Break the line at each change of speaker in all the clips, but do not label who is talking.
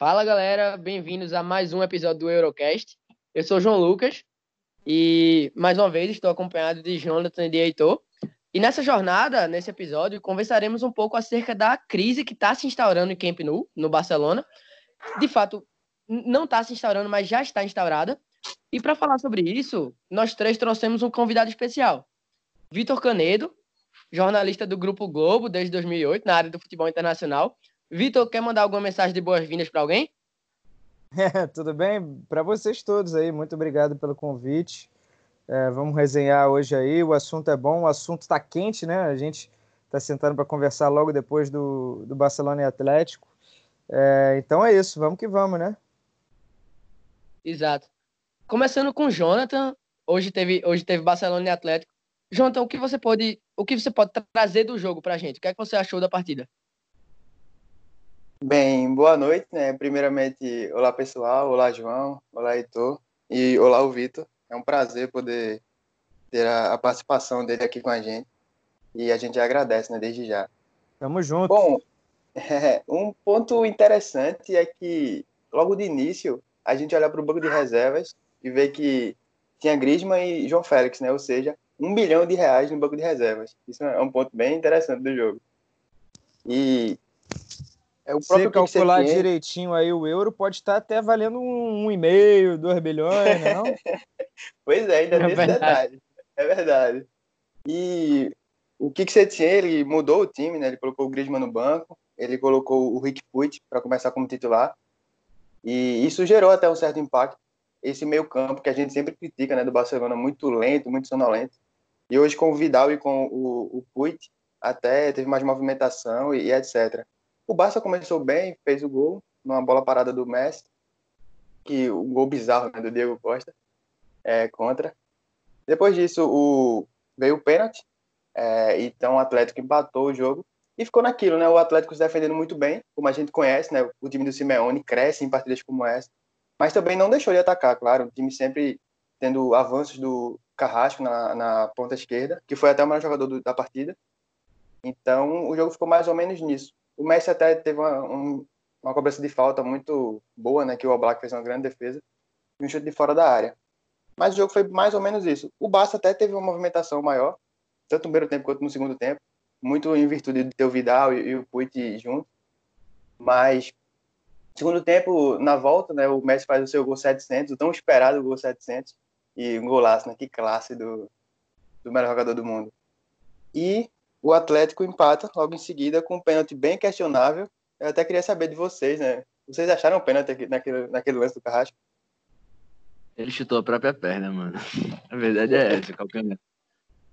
Fala galera, bem-vindos a mais um episódio do Eurocast. Eu sou João Lucas e mais uma vez estou acompanhado de Jonathan e de Heitor. E nessa jornada, nesse episódio, conversaremos um pouco acerca da crise que está se instaurando em Camp Nou, no Barcelona. De fato, não está se instaurando, mas já está instaurada. E para falar sobre isso, nós três trouxemos um convidado especial. Vitor Canedo, jornalista do Grupo Globo desde 2008, na área do futebol internacional, Vitor, quer mandar alguma mensagem de boas-vindas para alguém?
É, tudo bem? Para vocês todos aí, muito obrigado pelo convite. É, vamos resenhar hoje aí. O assunto é bom, o assunto está quente, né? A gente está sentando para conversar logo depois do, do Barcelona e Atlético. É, então é isso, vamos que vamos, né?
Exato. Começando com o Jonathan, hoje teve, hoje teve Barcelona e Atlético. Jonathan, o que você pode, o que você pode trazer do jogo para a gente? O que é que você achou da partida?
Bem, boa noite, né? Primeiramente, olá pessoal, olá João, olá Heitor e olá o Vitor. É um prazer poder ter a, a, participação dele aqui com a gente e a gente agradece, né, desde já.
Tamo junto.
Bom, é, um ponto interessante é que logo de início a gente olha para o banco de reservas e vê que tinha Griezmann e João Félix, né? Ou seja, um bilhão de reais no banco de reservas. Isso é um ponto bem interessante do jogo. E
é o próprio Se calcular direitinho aí o euro, pode estar até valendo um, um e meio, dois bilhões, não?
É pois é, ainda é detalhe. É verdade. E o que que você tinha? Ele mudou o time, né? Ele colocou o Griezmann no banco, ele colocou o Rick Puig para começar como titular. E isso gerou até um certo impacto. Esse meio campo que a gente sempre critica, né, do Barcelona, muito lento, muito sonolento. E hoje com o Vidal e com o, o Puig, até teve mais movimentação e, e etc. O Barça começou bem, fez o gol, numa bola parada do Messi, que o gol bizarro né, do Diego Costa, é, contra. Depois disso, o, veio o pênalti, é, então o Atlético empatou o jogo e ficou naquilo, né? O Atlético se defendendo muito bem, como a gente conhece, né? O time do Simeone cresce em partidas como essa, mas também não deixou de atacar, claro. O time sempre tendo avanços do Carrasco na, na ponta esquerda, que foi até o melhor jogador do, da partida. Então o jogo ficou mais ou menos nisso. O Messi até teve uma, um, uma cobrança de falta muito boa, né? Que o Oblak fez uma grande defesa e um chute de fora da área. Mas o jogo foi mais ou menos isso. O Barça até teve uma movimentação maior, tanto no primeiro tempo quanto no segundo tempo, muito em virtude de ter o Vidal e, e o Puig junto. Mas segundo tempo, na volta, né, o Messi faz o seu gol 700, o tão esperado gol 700, e um golaço, né, que classe do, do melhor jogador do mundo. E o Atlético empata logo em seguida com um pênalti bem questionável. Eu até queria saber de vocês, né? Vocês acharam o pênalti naquele, naquele lance do Carrasco?
Ele chutou a própria perna, mano. A verdade é essa, calcanhar.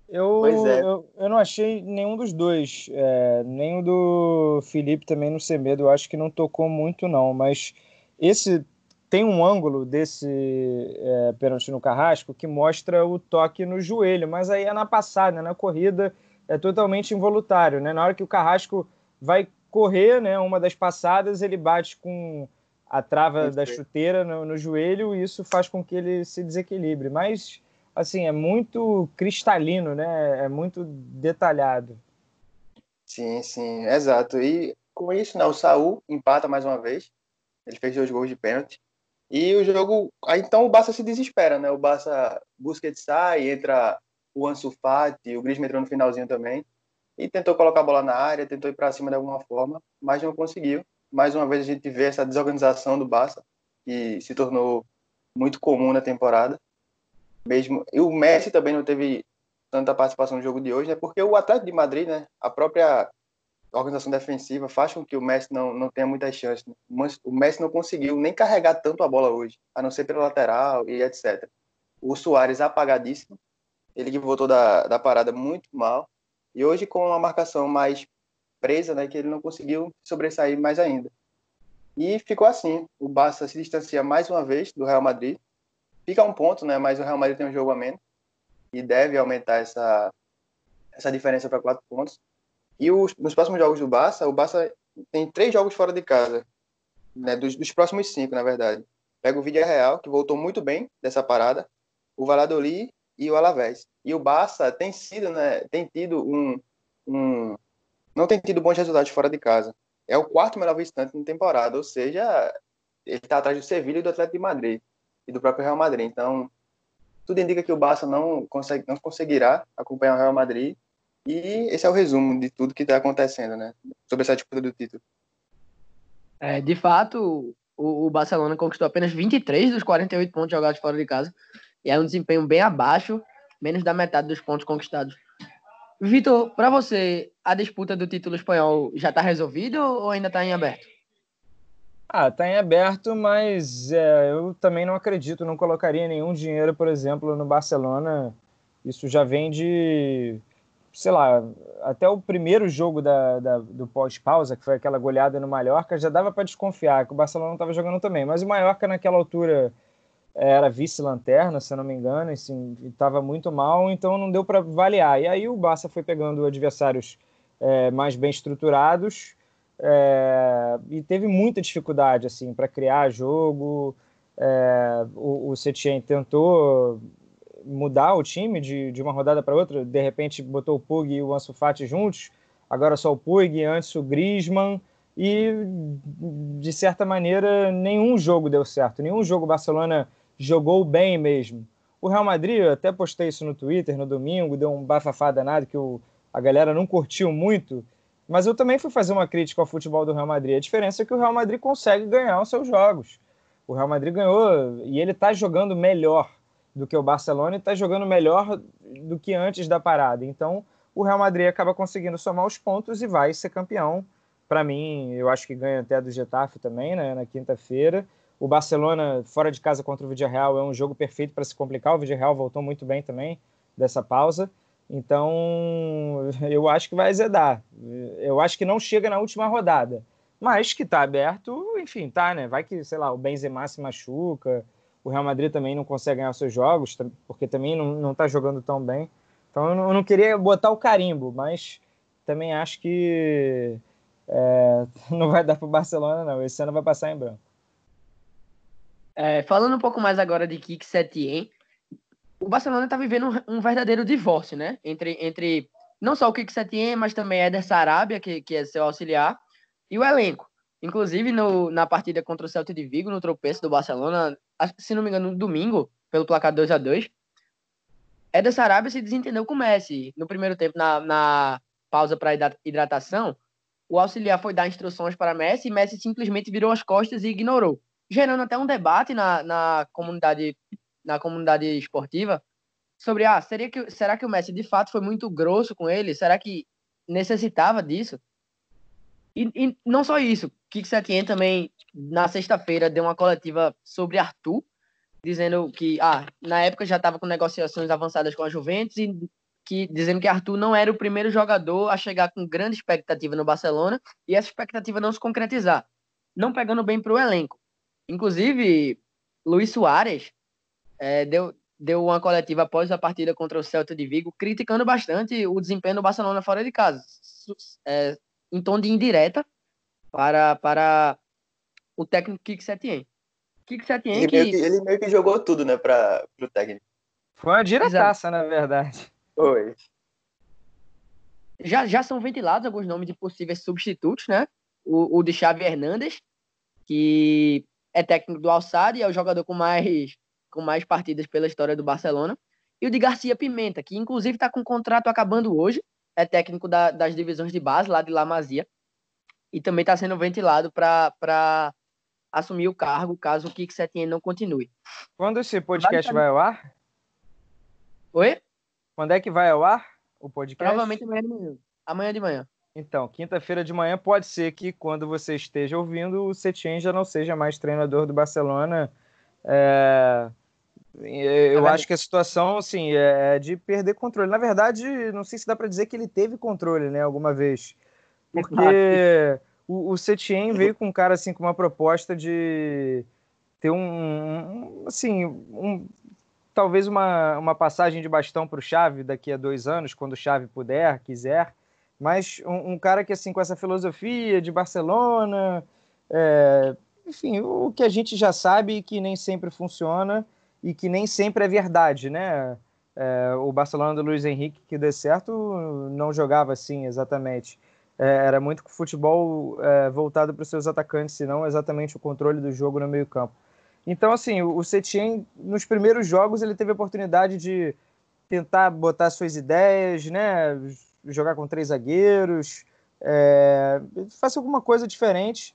Eu, é. eu, eu, não achei nenhum dos dois. É, nem o do Felipe também no Semedo. Eu acho que não tocou muito, não. Mas esse tem um ângulo desse é, pênalti no Carrasco que mostra o toque no joelho. Mas aí é na passada, na corrida é totalmente involuntário, né? Na hora que o Carrasco vai correr, né, uma das passadas, ele bate com a trava da chuteira no, no joelho e isso faz com que ele se desequilibre. Mas, assim, é muito cristalino, né? É muito detalhado.
Sim, sim, exato. E com isso, né, o Saul empata mais uma vez. Ele fez dois gols de pênalti. E o jogo. Aí, então o Barça se desespera, né? O Barça busca de sai, entra o Ansu Fati, o Griezmann entrou no finalzinho também, e tentou colocar a bola na área, tentou ir para cima de alguma forma, mas não conseguiu. Mais uma vez a gente vê essa desorganização do Barça, que se tornou muito comum na temporada. Mesmo e o Messi também não teve tanta participação no jogo de hoje, né? Porque o Atlético de Madrid, né, a própria organização defensiva faz com que o Messi não, não tenha muitas chances. Né? O Messi não conseguiu nem carregar tanto a bola hoje, a não ser pela lateral e etc. O Soares apagadíssimo, ele que voltou da, da parada muito mal. E hoje, com uma marcação mais presa, né, que ele não conseguiu sobressair mais ainda. E ficou assim. O Barça se distancia mais uma vez do Real Madrid. Fica um ponto, né, mas o Real Madrid tem um jogo a menos. E deve aumentar essa, essa diferença para quatro pontos. E os, nos próximos jogos do Barça, o Barça tem três jogos fora de casa. Né, dos, dos próximos cinco, na verdade. Pega o Real, que voltou muito bem dessa parada. O Valladolid e o Alavés. E o Barça tem sido, né, tem tido um, um não tem tido bons resultados fora de casa. É o quarto melhor visitante na temporada, ou seja, ele está atrás do Sevilha e do Atlético de Madrid e do próprio Real Madrid. Então, tudo indica que o Barça não, consegue, não conseguirá acompanhar o Real Madrid. E esse é o resumo de tudo que está acontecendo, né? Sobre essa disputa do título.
É, de fato, o, o, Barcelona conquistou apenas 23 dos 48 pontos jogados fora de casa. E é um desempenho bem abaixo, menos da metade dos pontos conquistados. Vitor, para você, a disputa do título espanhol já está resolvida ou ainda está em aberto?
Ah, está em aberto, mas é, eu também não acredito, não colocaria nenhum dinheiro, por exemplo, no Barcelona. Isso já vem de, sei lá, até o primeiro jogo da, da do pós-pausa, que foi aquela goleada no Mallorca, já dava para desconfiar que o Barcelona estava jogando também. Mas o Mallorca, naquela altura, era vice-lanterna, se não me engano, estava muito mal, então não deu para avaliar. E aí o Barça foi pegando adversários é, mais bem estruturados é, e teve muita dificuldade assim para criar jogo. É, o, o Setien tentou mudar o time de, de uma rodada para outra, de repente botou o Pug e o Ansu Fati juntos, agora só o Pug, antes o Griezmann, e de certa maneira nenhum jogo deu certo, nenhum jogo Barcelona jogou bem mesmo. O Real Madrid, eu até postei isso no Twitter no domingo, deu um bafafá danado que o, a galera não curtiu muito, mas eu também fui fazer uma crítica ao futebol do Real Madrid. A diferença é que o Real Madrid consegue ganhar os seus jogos. O Real Madrid ganhou e ele está jogando melhor do que o Barcelona e está jogando melhor do que antes da parada. Então, o Real Madrid acaba conseguindo somar os pontos e vai ser campeão. Para mim, eu acho que ganha até do Getafe também, né, na quinta-feira. O Barcelona, fora de casa contra o Villarreal, é um jogo perfeito para se complicar. O Villarreal voltou muito bem também dessa pausa. Então, eu acho que vai azedar. Eu acho que não chega na última rodada. Mas que está aberto, enfim, tá, né? Vai que, sei lá, o Benzema se machuca, o Real Madrid também não consegue ganhar seus jogos, porque também não está jogando tão bem. Então, eu não queria botar o carimbo, mas também acho que é, não vai dar para o Barcelona, não. Esse ano vai passar em branco.
É, falando um pouco mais agora de Kik Setien, o Barcelona está vivendo um, um, verdadeiro divórcio, né? Entre, entre não só o Kik Setien, mas também Eder Sarabia, que, que é seu auxiliar, e o elenco. Inclusive, no, na partida contra o Celta de Vigo, no tropeço do Barcelona, se não me engano, no domingo, pelo placar 2 a 2 Eder Sarabia se desentendeu com o Messi. No primeiro tempo, na, na pausa para hidratação, o auxiliar foi dar instruções para Messi e Messi simplesmente virou as costas e ignorou. Gerando até um debate na, na comunidade na comunidade esportiva sobre ah, seria que, será que o Messi de fato foi muito grosso com ele? Será que necessitava disso? E, e não só isso, Kik Setien também na sexta-feira deu uma coletiva sobre Arthur, dizendo que ah, na época já estava com negociações avançadas com a Juventus e que dizendo que Arthur não era o primeiro jogador a chegar com grande expectativa no Barcelona e essa expectativa não se concretizar, não pegando bem para o elenco. Inclusive, Luiz Soares é, deu, deu uma coletiva após a partida contra o Celta de Vigo, criticando bastante o desempenho do Barcelona fora de casa, é, em tom de indireta para, para o técnico Kik Setien. Kik Setien
ele,
que...
Meio que, ele meio que jogou tudo, né, para o técnico.
Foi uma diretaça, na verdade.
Foi.
Já, já são ventilados alguns nomes de possíveis substitutos, né? O, o de Xavi Hernandes, que é técnico do Alçada e é o jogador com mais com mais partidas pela história do Barcelona. E o de Garcia Pimenta, que inclusive está com o contrato acabando hoje, é técnico da, das divisões de base lá de La Masia, e também está sendo ventilado para assumir o cargo caso o Kik Setien não continue.
Quando esse podcast vai ao ar?
Oi?
Quando é que vai ao ar o podcast?
Provavelmente amanhã de manhã. Amanhã de manhã.
Então, quinta-feira de manhã pode ser que quando você esteja ouvindo, o Setien já não seja mais treinador do Barcelona. É... Eu é acho que a situação, assim, é de perder controle. Na verdade, não sei se dá para dizer que ele teve controle, né, alguma vez. Porque o, o Setien veio com um cara, assim, com uma proposta de ter um, assim, um, talvez uma, uma passagem de bastão para o Chave daqui a dois anos, quando o Chave puder, quiser, mas um, um, cara que, assim, com essa filosofia de Barcelona, é, enfim, o que a gente já sabe que nem sempre funciona e que nem sempre é verdade, né? É, o Barcelona do Luiz Henrique, que deu certo, não jogava assim exatamente. é, era muito futebol é, voltado para os seus atacantes, e não exatamente o controle do jogo no meio campo. Então, assim, o Setien, nos primeiros jogos, ele teve a oportunidade de tentar botar suas ideias, né? Jogar com três zagueiros, é, alguma coisa diferente.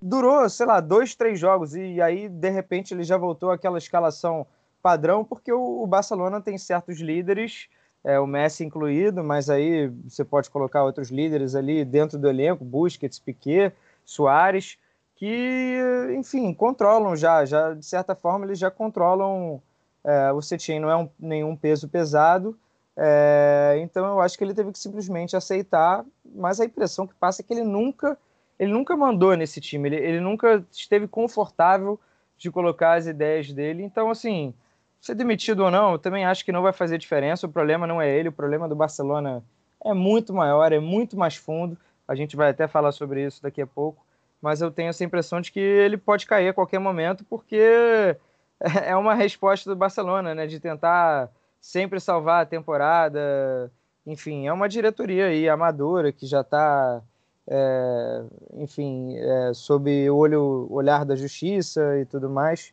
Durou, sei lá, dois, três jogos, e aí, de repente, ele já voltou àquela escalação padrão, porque o, o Barcelona tem certos líderes, é, o Messi incluído, mas aí você pode colocar outros líderes ali dentro do elenco, Busquets, Piquet, Soares, que, enfim, controlam já, já de certa forma eles já controlam é, o Setien, não é um, nenhum peso pesado, é, então eu acho que ele teve que simplesmente aceitar, mas a impressão que passa é que ele nunca, ele nunca mandou nesse time, ele, ele nunca esteve confortável de colocar as ideias dele, então assim, ser demitido ou não, eu também acho que não vai fazer diferença, o problema não é ele, o problema do Barcelona é muito maior, é muito mais fundo, a gente vai até falar sobre isso daqui a pouco, mas eu tenho essa impressão de que ele pode cair a qualquer momento, porque é uma resposta do Barcelona, né? De tentar sempre salvar a temporada. Enfim, é uma diretoria aí amadora que já está, é, enfim, é, sob o olho, olhar da justiça e tudo mais.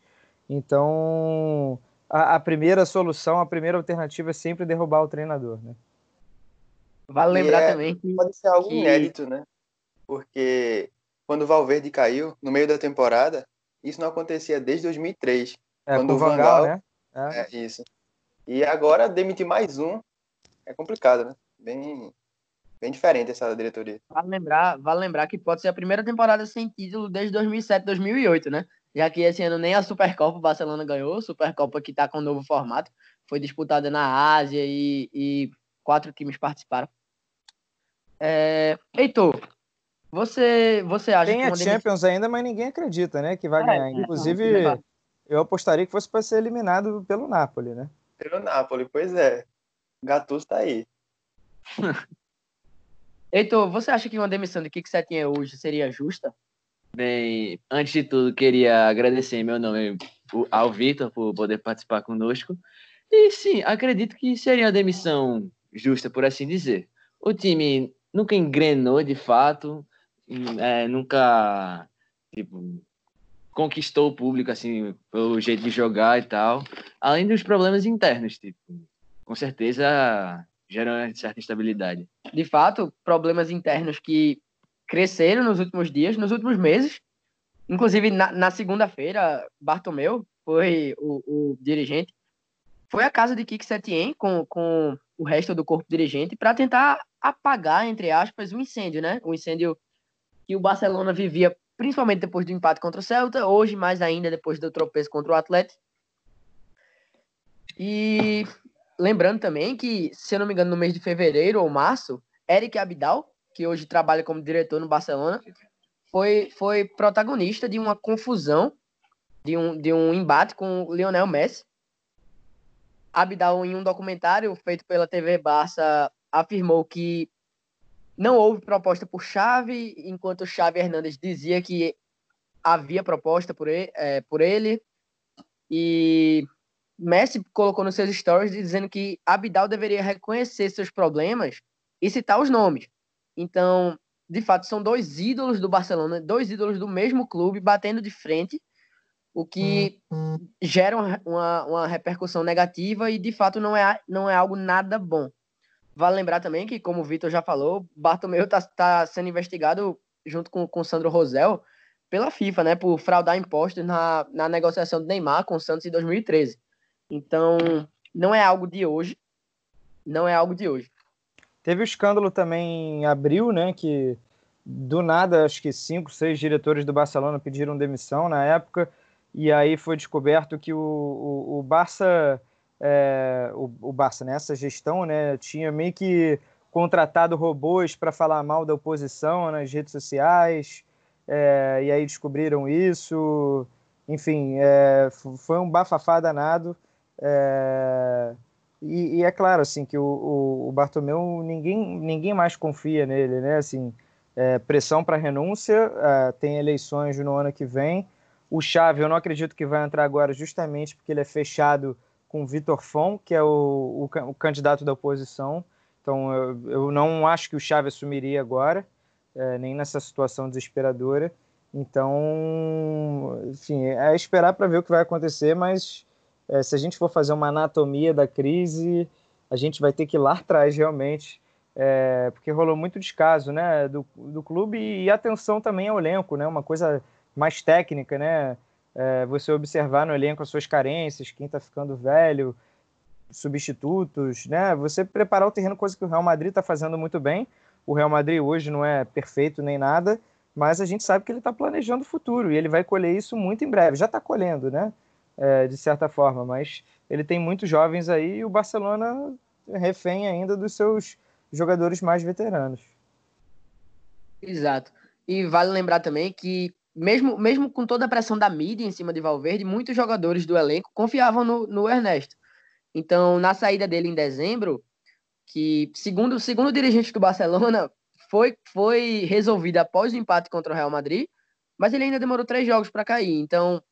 Então, a, a, primeira solução, a primeira alternativa é sempre derrubar o treinador, né?
Vale lembrar é, também que
pode ser algo que... inédito, né? Porque quando o Valverde caiu no meio da temporada, isso não acontecia desde 2003. É, quando o Van Gaal, né? É. é. isso. E agora demitir mais um é complicado, né? Bem, bem diferente essa diretoria.
Vale lembrar, vale lembrar que pode ser a primeira temporada sem título desde 2007, 2008, né? Já que esse ano nem a Supercopa o Barcelona ganhou, Supercopa que está com um novo formato, foi disputada na Ásia e, e quatro times participaram. É... Heitor, você, você acha
Tem
que.
Tem a Champions ainda, mas ninguém acredita, né? Que vai é, ganhar. Inclusive, não, eu apostaria que fosse para ser eliminado pelo Napoli, né?
Pelo Napoli, pois é. Gattuso tá aí.
Heitor, você acha que uma demissão de Kik Setinha hoje seria justa?
Bem, antes de tudo, queria agradecer meu nome ao Vitor por poder participar conosco. E sim, acredito que seria uma demissão justa, por assim dizer. O time nunca engrenou de fato, é, nunca tipo, conquistou o público assim pelo jeito de jogar e tal, além dos problemas internos, tipo, com certeza geram certa instabilidade.
De fato, problemas internos que cresceram nos últimos dias, nos últimos meses. Inclusive, na, na segunda-feira, Bartomeu foi o, o, dirigente, foi à casa de Kik Setien com, com o resto do corpo dirigente para tentar apagar, entre aspas, o um incêndio, né? O um incêndio que o Barcelona vivia principalmente depois do empate contra o Celta, hoje mais ainda depois do tropeço contra o Atlético. E lembrando também que, se eu não me engano, no mês de fevereiro ou março, Eric Abidal, que hoje trabalha como diretor no Barcelona, foi, foi protagonista de uma confusão, de um, de um embate com o Lionel Messi. Abidal, em um documentário feito pela TV Barça, afirmou que não houve proposta por Chave, enquanto Chave Hernandes dizia que havia proposta por ele, é, por ele. E Messi colocou nos seus stories dizendo que Abidal deveria reconhecer seus problemas e citar os nomes. Então, de fato, são dois ídolos do Barcelona, dois ídolos do mesmo clube batendo de frente, o que gera uma, uma repercussão negativa e, de fato, não é, não é algo nada bom. Vale lembrar também que, como o Vitor já falou, Bartomeu está tá sendo investigado junto com, com Sandro Rosel pela FIFA, né, por fraudar impostos na, na negociação do Neymar com o Santos em 2013. Então, não é algo de hoje. Não é algo de hoje.
Teve o escândalo também em abril, né, que do nada, acho que cinco, seis diretores do Barcelona pediram demissão na época, e aí foi descoberto que o, o, o Barça é, o, o Barça nessa né, gestão, né, tinha meio que contratado robôs para falar mal da oposição nas redes sociais, é, e aí descobriram isso. Enfim, é, foi um bafafá danado. É, e, e, é claro assim que o, o, o, Bartomeu ninguém, ninguém mais confia nele, né? Assim, é, pressão para renúncia, é, tem eleições no ano que vem. O Chave eu não acredito que vai entrar agora justamente porque ele é fechado com Vitor Fon, que é o, o, o, candidato da oposição. Então eu, eu não acho que o Xavi assumiria agora, é, nem nessa situação desesperadora. Então, enfim, é esperar para ver o que vai acontecer, mas é, se a gente for fazer uma anatomia da crise, a gente vai ter que ir lá atrás realmente, é, porque rolou muito descaso né, do, do clube e atenção também ao elenco, né, uma coisa mais técnica, né, é, você observar no elenco as suas carências, quem está ficando velho, substitutos, né? Você preparar o terreno, coisa que o Real Madrid está fazendo muito bem. O Real Madrid hoje não é perfeito nem nada, mas a gente sabe que ele está planejando o futuro e ele vai colher isso muito em breve. Já está colhendo, né? É, de certa forma, mas ele tem muitos jovens aí e o Barcelona refém ainda dos seus jogadores mais veteranos.
Exato. E vale lembrar também que mesmo, mesmo com toda a pressão da mídia em cima de Valverde, muitos jogadores do elenco confiavam no, no Ernesto. Então, na saída dele em dezembro, que segundo, segundo o dirigente do Barcelona, foi, foi resolvida após o empate contra o Real Madrid, mas ele ainda demorou três jogos para cair. Então.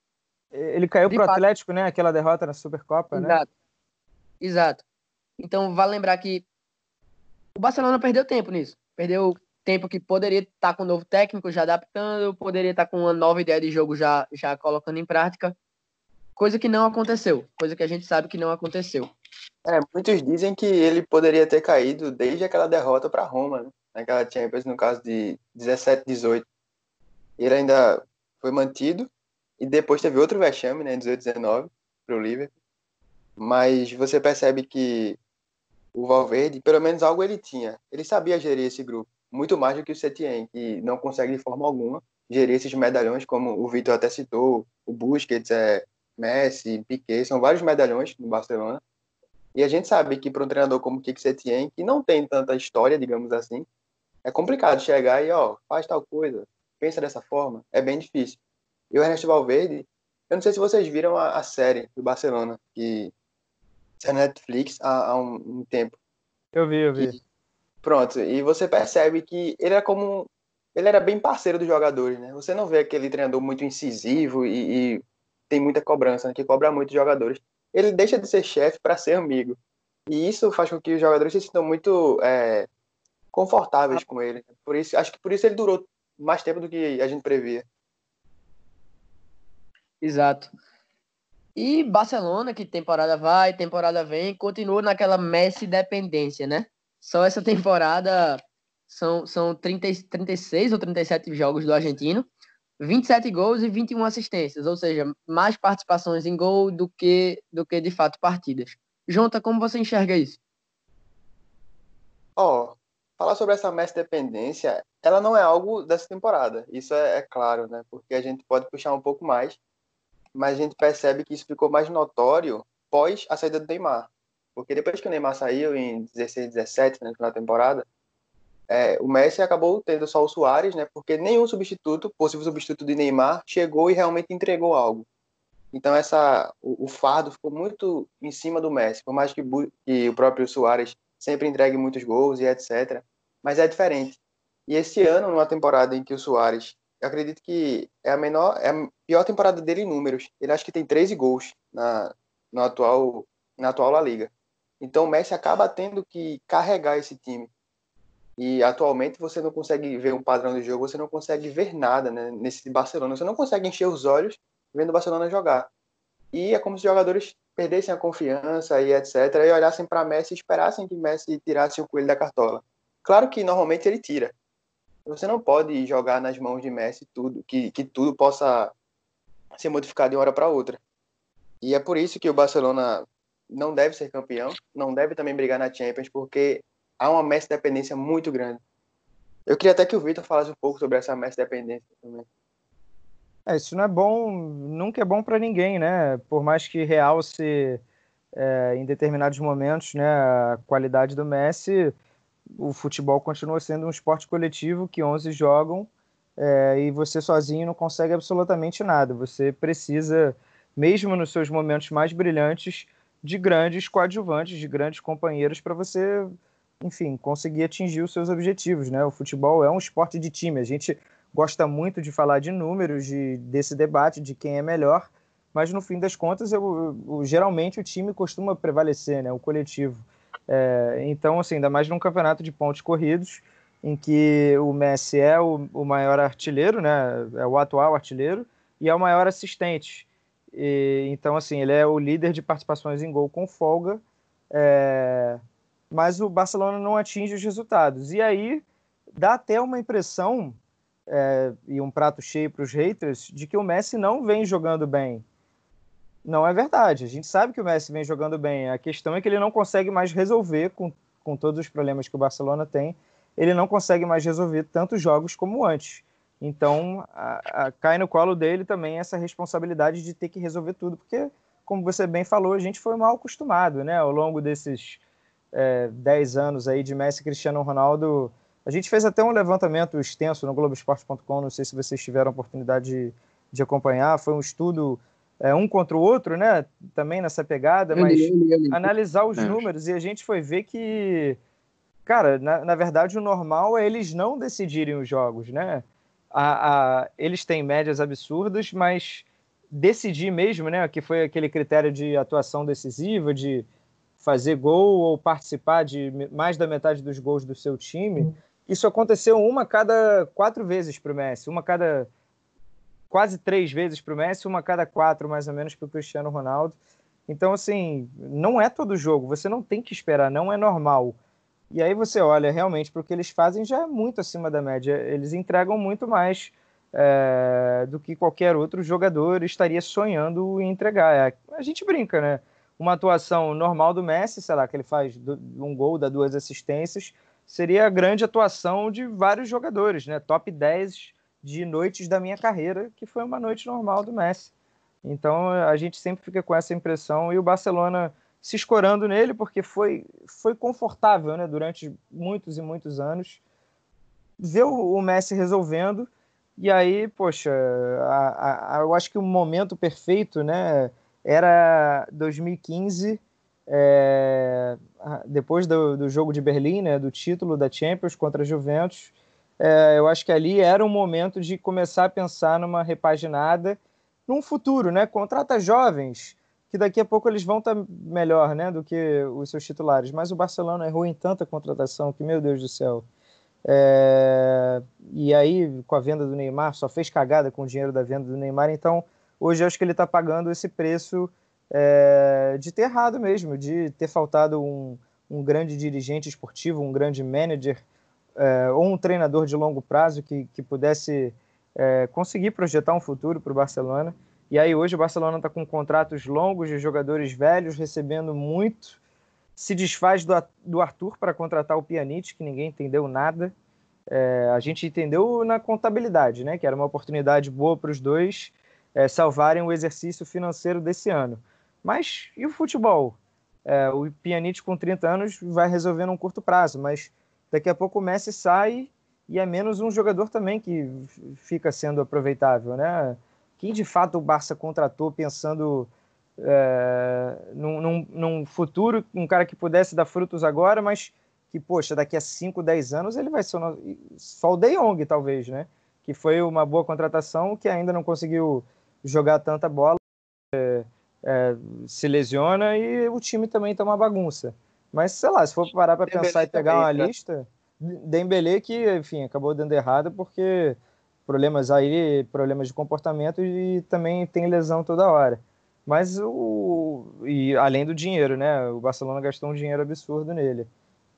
Ele caiu para o Atlético, né? Aquela derrota na Supercopa,
Exato. né? Exato. Então, vale lembrar que o Barcelona perdeu tempo nisso. Perdeu tempo que poderia estar tá com um novo técnico já adaptando, poderia estar tá com uma nova ideia de jogo já, já colocando em prática. Coisa que não aconteceu. Coisa que a gente sabe que não aconteceu.
É, muitos dizem que ele poderia ter caído desde aquela derrota para Roma, né? naquela Champions, no caso de 17, 18. Ele ainda foi mantido e depois teve outro vexame, né, 18, 19, para o Liverpool. Mas você percebe que o Valverde, pelo menos algo ele tinha. Ele sabia gerir esse grupo, muito mais do que o Setien, que não consegue de forma alguma gerir esses medalhões, como o Vitor até citou, o Busquets, é, Messi, Piquet, são vários medalhões no Barcelona. E a gente sabe que para um treinador como o Kik Setien, que não tem tanta história, digamos assim, é complicado chegar e, ó, faz tal coisa, pensa dessa forma, é bem difícil. E o Ernesto Valverde, eu não sei se vocês viram a, a série do Barcelona, que é na Netflix há, há um, um, tempo.
Eu vi, eu vi.
E, pronto, e você percebe que ele era como. Ele era bem parceiro dos jogadores, né? Você não vê aquele treinador muito incisivo e, e tem muita cobrança, né? que cobra muito os jogadores. Ele deixa de ser chefe para ser amigo. E isso faz com que os jogadores se sintam muito é, confortáveis com ele. Por isso, acho que por isso ele durou mais tempo do que a gente previa.
Exato. E Barcelona, que temporada vai, temporada vem, continua naquela Messi dependência, né? Só essa temporada são, são 30, 36 ou 37 jogos do argentino, 27 gols e 21 assistências, ou seja, mais participações em gol do que, do que de fato partidas. Jonta, como você enxerga isso?
Ó, oh, falar sobre essa Messi dependência, ela não é algo dessa temporada, isso é, é claro, né? Porque a gente pode puxar um pouco mais mas a gente percebe que isso ficou mais notório pós a saída do Neymar. Porque depois que o Neymar saiu em 16, 17, né, na temporada, é, o Messi acabou tendo só o Soares, né, porque nenhum substituto, possível substituto de Neymar, chegou e realmente entregou algo. Então essa, o, o fardo ficou muito em cima do Messi, por mais que, que o próprio Soares sempre entregue muitos gols e etc. Mas é diferente. E esse ano, numa temporada em que o Soares acredito que é a menor, é a pior temporada dele em números. Ele acho que tem 13 gols na, no atual, na atual La Liga. Então o Messi acaba tendo que carregar esse time. E atualmente você não consegue ver um padrão de jogo, você não consegue ver nada né, nesse Barcelona. Você não consegue encher os olhos vendo o Barcelona jogar. E é como se os jogadores perdessem a confiança e etc. E olhassem para Messi e esperassem que Messi tirasse o coelho da cartola. Claro que normalmente ele tira, você não pode jogar nas mãos de Messi tudo, que, que tudo possa ser modificado de uma hora para outra. E é por isso que o Barcelona não deve ser campeão, não deve também brigar na Champions, porque há uma Messi dependência muito grande. Eu queria até que o Vitor falasse um pouco sobre essa Messi dependência também.
É, isso não é bom, nunca é bom para ninguém, né? Por mais que realce é, em determinados momentos né, a qualidade do Messi, o futebol continua sendo um esporte coletivo que 11 jogam é, e você sozinho não consegue absolutamente nada. Você precisa, mesmo nos seus momentos mais brilhantes, de grandes coadjuvantes, de grandes companheiros para você, enfim, conseguir atingir os seus objetivos. Né? O futebol é um esporte de time. A gente gosta muito de falar de números, de, desse debate de quem é melhor, mas no fim das contas, eu, eu, geralmente o time costuma prevalecer, né? o coletivo. É, então, assim, ainda mais num campeonato de pontos corridos, em que o Messi é o, o maior artilheiro, né? É o atual artilheiro e é o maior assistente. E, então, assim, ele é o líder de participações em gol com folga, é, mas o Barcelona não atinge os resultados. E aí dá até uma impressão é, e um prato cheio para os haters de que o Messi não vem jogando bem. Não é verdade. A gente sabe que o Messi vem jogando bem. A questão é que ele não consegue mais resolver, com, com todos os problemas que o Barcelona tem, ele não consegue mais resolver tantos jogos como antes. Então, a, a, cai no colo dele também essa responsabilidade de ter que resolver tudo, porque, como você bem falou, a gente foi mal acostumado, né? Ao longo desses é, 10 anos aí de Messi e Cristiano Ronaldo, a gente fez até um levantamento extenso no Globoesporte.com, não sei se vocês tiveram a oportunidade de, de acompanhar, foi um estudo é, um contra o outro, né? Também nessa pegada, mas analisar os é. números e a gente foi ver que, cara, na, na verdade o normal é eles não decidirem os jogos, né? A, a, eles têm médias absurdas, mas decidir mesmo, né? Que foi aquele critério de atuação decisiva, de fazer gol ou participar de mais da metade dos gols do seu time. Isso aconteceu uma cada quatro vezes para o Messi, uma cada quase três vezes para o Messi, uma cada quatro mais ou menos para o Cristiano Ronaldo. Então, assim, não é todo jogo, você não tem que esperar, não é normal. E aí você olha realmente para o que eles fazem, já é muito acima da média. Eles entregam muito mais é, do que qualquer outro jogador estaria sonhando em entregar. É, a gente brinca, né? Uma atuação normal do Messi, sei lá, que ele faz um gol, dá duas assistências, seria a grande atuação de vários jogadores, né? Top 10 de noites da minha carreira, que foi uma noite normal do Messi. Então a gente sempre fica com essa impressão e o Barcelona se escorando nele porque foi foi confortável, né, durante muitos e muitos anos ver o, o Messi resolvendo e aí, poxa, a, a, eu acho que o momento perfeito, né, era 2015 é, depois do, do, jogo de Berlim, né, do título da Champions contra a Juventus, é, eu acho que ali era um momento de começar a pensar numa repaginada num futuro, né? Contrata jovens, que daqui a pouco eles vão estar tá melhor, né, do que os seus titulares. Mas o Barcelona errou em tanta contratação que, meu Deus do céu. É... E aí, com a venda do Neymar, só fez cagada com o dinheiro da venda do Neymar. Então, hoje eu acho que ele está pagando esse preço é, de ter errado mesmo, de ter faltado um, um grande dirigente esportivo, um grande manager é, ou um treinador de longo prazo que, que pudesse é, conseguir projetar um futuro para o Barcelona. E aí hoje o Barcelona está com contratos longos de jogadores velhos, recebendo muito. Se desfaz do, do Arthur para contratar o Pjanic, que ninguém entendeu nada. É, a gente entendeu na contabilidade, né? Que era uma oportunidade boa para os dois é, salvarem o exercício financeiro desse ano. Mas e o futebol? É, o Pjanic com 30 anos vai resolver num curto prazo, mas daqui a pouco o Messi sai e é menos um jogador também que fica sendo aproveitável, né? Quem de fato o Barça contratou pensando é, num, num, num, futuro, um cara que pudesse dar frutos agora, mas que, poxa, daqui a 5, 10 anos ele vai ser só o De Jong, talvez, né? Que foi uma boa contratação, que ainda não conseguiu jogar tanta bola. É, é, se lesiona e o time também tá uma bagunça. Mas, sei lá, se for parar para pensar e pegar uma né? lista, Dembele que, enfim, acabou dando errado porque problemas aí, problemas de comportamento e também tem lesão toda hora. Mas o e além do dinheiro, né? O Barcelona gastou um dinheiro absurdo nele,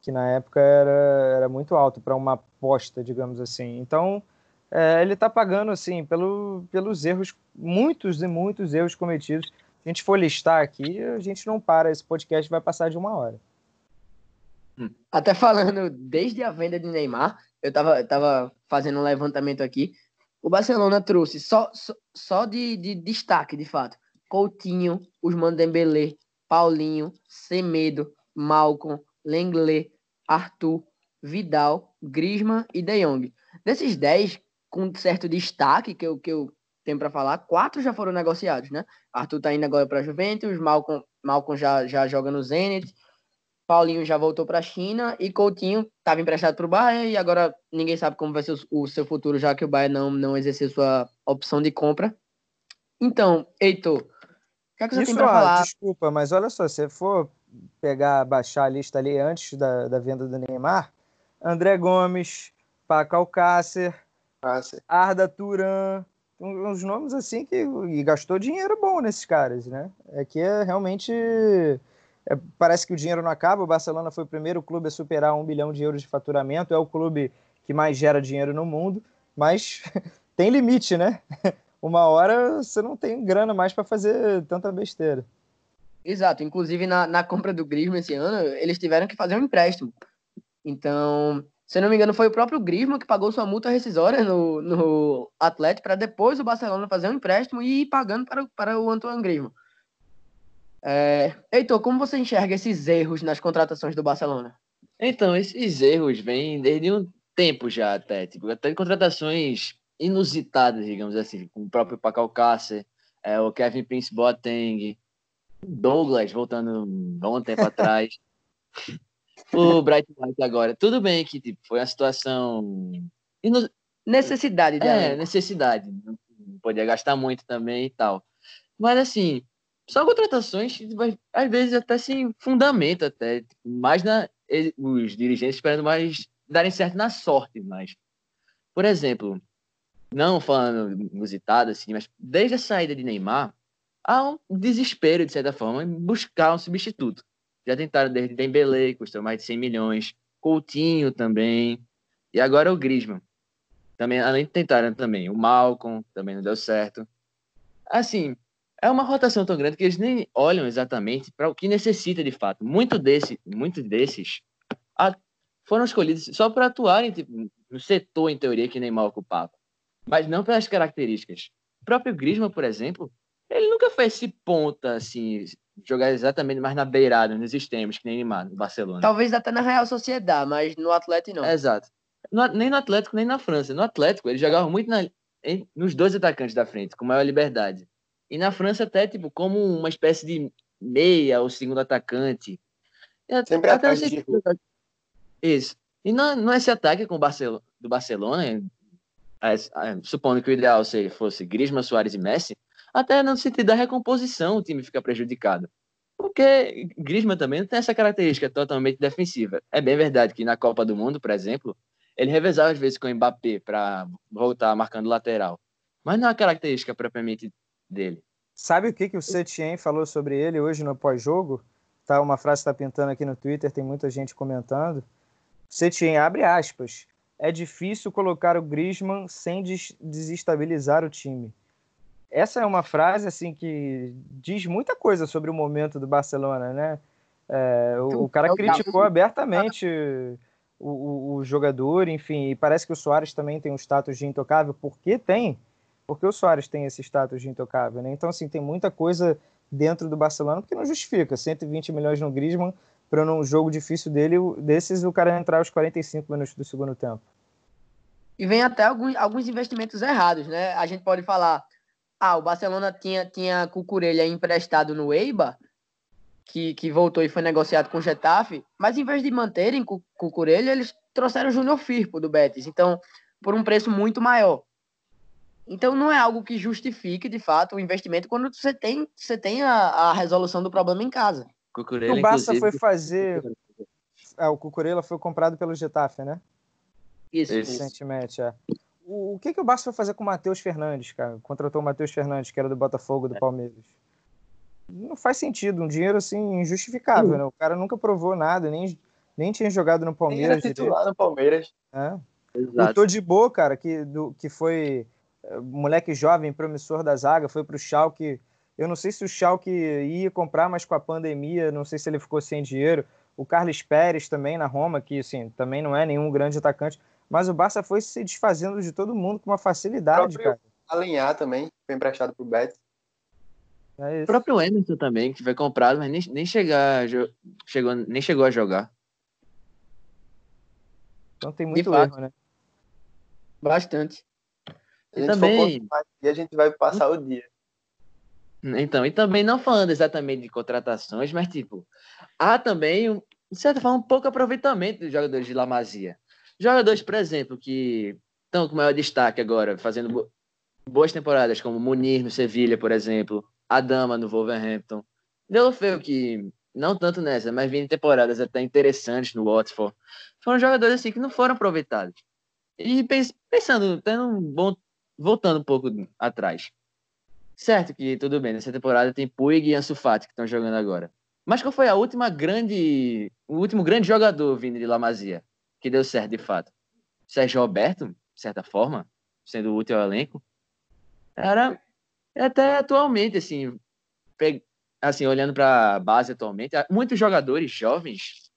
que na época era, era muito alto para uma aposta, digamos assim. Então, é, ele está pagando assim pelo, pelos erros, muitos e muitos erros cometidos a gente for listar aqui, a gente não para. Esse podcast vai passar de uma hora.
Hum. Até falando, desde a venda de Neymar, eu tava, tava fazendo um levantamento aqui. O Barcelona trouxe só, só, só de, de destaque, de fato. Coutinho, Usman Dembélé, Paulinho, Semedo, Malcom, Lenglet, Arthur, Vidal, Griezmann e De Jong. Desses 10, com certo destaque que eu, que eu tem para falar, quatro já foram negociados, né? Arthur tá indo agora para Juventus, Malcolm, Malcolm já, já joga no Zenit, Paulinho já voltou para a China e Coutinho estava emprestado para o Bayern e agora ninguém sabe como vai ser o, o, seu futuro, já que o Bayern não, não exerceu sua opção de compra. Então, Heitor, o que, é que você Isso, tem para falar?
Desculpa, mas olha só, se for pegar, baixar a lista ali antes da, da venda do Neymar, André Gomes, Paco Alcácer, Arda Turan, uns nomes assim que e gastou dinheiro bom nesses caras, né? É que é realmente é, parece que o dinheiro não acaba. O Barcelona foi o primeiro clube a superar um bilhão de euros de faturamento, é o clube que mais gera dinheiro no mundo, mas tem limite, né? Uma hora você não tem grana mais para fazer tanta besteira.
Exato, inclusive na, na compra do Griezmann esse ano, eles tiveram que fazer um empréstimo. Então, se não me engano, foi o próprio Griezmann que pagou sua multa rescisória no, no Atlético para depois o Barcelona fazer um empréstimo e ir pagando para, para o Antoine Griezmann. É... Heitor, como você enxerga esses erros nas contratações do Barcelona?
Então, esses erros vêm desde um tempo já até, tipo, até contratações inusitadas, digamos assim, com o próprio Alcácer, é, o Kevin Prince Boateng, Douglas, voltando há um tempo atrás. o Bright White agora. Tudo bem que tipo, foi uma situação.
Necessidade
dela. É, necessidade. Não podia gastar muito também e tal. Mas assim, são contratações às vezes até se fundamenta até. Tipo, mais na. Os dirigentes esperando mais darem certo na sorte, mas. Por exemplo, não falando musitado assim, mas desde a saída de Neymar, há um desespero, de certa forma, em buscar um substituto. Já tentaram desde Dembele, custou mais de 100 milhões, Coutinho também, e agora o Griezmann. Também, além de tentarem também, o Malcolm também não deu certo. Assim, é uma rotação tão grande que eles nem olham exatamente para o que necessita de fato. Muito desse, muitos desses foram escolhidos só para atuarem tipo, no setor, em teoria, que Neymar ocupava, mas não pelas características. O próprio Griezmann, por exemplo, ele nunca foi esse ponta, assim, jogar exatamente mais na beirada, nos extremos, que nem Neymar, no Barcelona.
Talvez até na Real Sociedade, mas no Atlético não.
Exato. No, nem no Atlético, nem na França. No Atlético, ele jogava muito na, em, nos dois atacantes da frente, com maior liberdade. E na França, até, tipo, como uma espécie de meia ou segundo atacante.
Sempre até ataque
Isso. E no, no esse ataque com o Barcelona, do Barcelona, é, é, supondo que o ideal seja, fosse Griezmann, Soares e Messi, até no sentido da recomposição o time fica prejudicado. Porque Griezmann também não tem essa característica totalmente defensiva. É bem verdade que na Copa do Mundo, por exemplo, ele revezava às vezes com o Mbappé para voltar marcando lateral. Mas não é uma característica propriamente dele.
Sabe o que, que o Setien falou sobre ele hoje no pós-jogo? Tá, uma frase está pintando aqui no Twitter, tem muita gente comentando. Setien abre aspas. É difícil colocar o Griezmann sem des desestabilizar o time essa é uma frase assim que diz muita coisa sobre o momento do Barcelona, né? É, o, o, cara criticou abertamente o, o, o, jogador, enfim, e parece que o Soares também tem um status de intocável. Por que tem? Porque o Soares tem esse status de intocável, né? Então, assim, tem muita coisa dentro do Barcelona que não justifica 120 milhões no Griezmann para num jogo difícil dele, desses o cara entrar aos 45 minutos do segundo tempo.
E vem até alguns, alguns investimentos errados, né? A gente pode falar ah, o Barcelona tinha, tinha Cucurella emprestado no Eibar, que, que voltou e foi negociado com o Getafe, mas em vez de manterem Cucurella, eles trouxeram o Júnior Firpo do Betis, então, por um preço muito maior. Então não é algo que justifique, de fato, o investimento quando você tem, você tem a, a resolução do problema em casa.
Cucurella, o Barça foi fazer... É, o Cucurella foi comprado pelo Getafe, né?
Isso.
Recentemente, é o, o que, que o Barça foi fazer com o Matheus Fernandes, cara? Contratou o Matheus Fernandes, que era do Botafogo, do é. Palmeiras. Não faz sentido, um dinheiro assim injustificável, Sim. né? O cara nunca provou nada, nem, nem tinha jogado no Palmeiras.
Nem era titular no Palmeiras.
É. Exato. O de boa, cara, que, do, que foi moleque jovem, promissor da zaga, foi pro Schalke. Eu não sei se o Schalke ia comprar, mas com a pandemia, não sei se ele ficou sem dinheiro. O Carlos Pérez também na Roma, que assim, também não é nenhum grande atacante. Mas o Barça foi se desfazendo de todo mundo com uma facilidade, cara.
Alinhar também, foi emprestado pro Betis.
É o próprio Emerson também, que foi comprado, mas nem, nem, chegar, chegou, nem chegou a jogar.
Então tem muito erro, né?
Bastante.
E também... E a gente vai passar o dia.
Então, e também não falando exatamente de contratações, mas tipo, há também, de certa forma, um pouco aproveitamento dos jogadores de La Masia. Jogadores, por exemplo, que estão com maior destaque agora, fazendo boas temporadas, como Munir no Sevilha, por exemplo, Adama no Wolverhampton. Deulofeu, que não tanto nessa, mas vindo temporadas até interessantes no Watford, foram jogadores assim que não foram aproveitados. E pensando, tendo um bom, voltando um pouco atrás. Certo que tudo bem, nessa temporada tem Puig e Ansu Fati que estão jogando agora. Mas qual foi a última grande, o último grande jogador vindo de La Masia que deu certo de fato? Sérgio Roberto, de certa forma, sendo útil ao elenco. Era até atualmente assim, assim olhando para a base atualmente, muitos jogadores jovens